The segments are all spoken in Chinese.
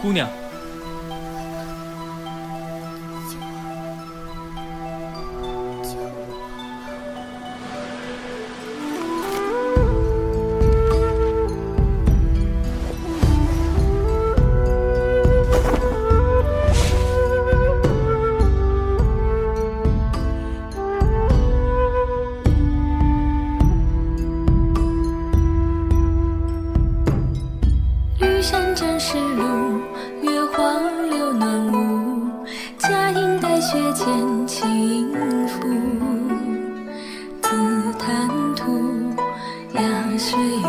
姑娘。绿山真是路却见轻拂自贪图雅兴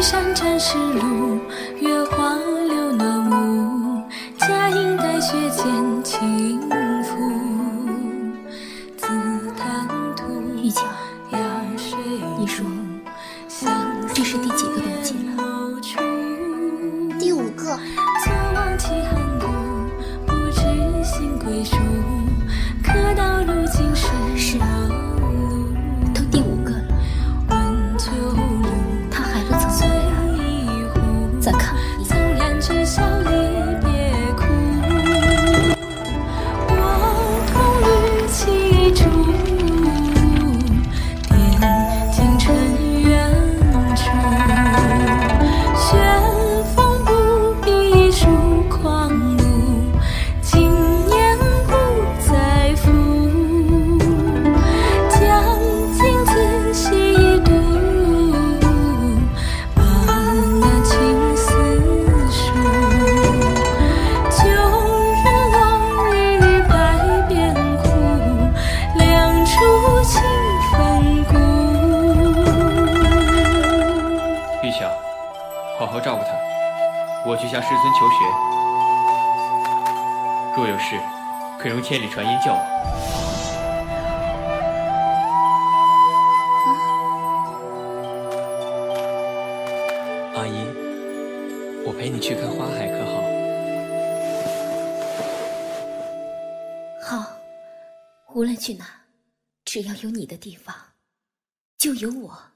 山禅石路，月华流暖屋，佳音带雪间轻拂。紫檀图玉姐，你说这是第几照顾他，我去向师尊求学。若有事，可用千里传音叫我。阿姨，我陪你去看花海，可好？好，无论去哪，只要有你的地方，就有我。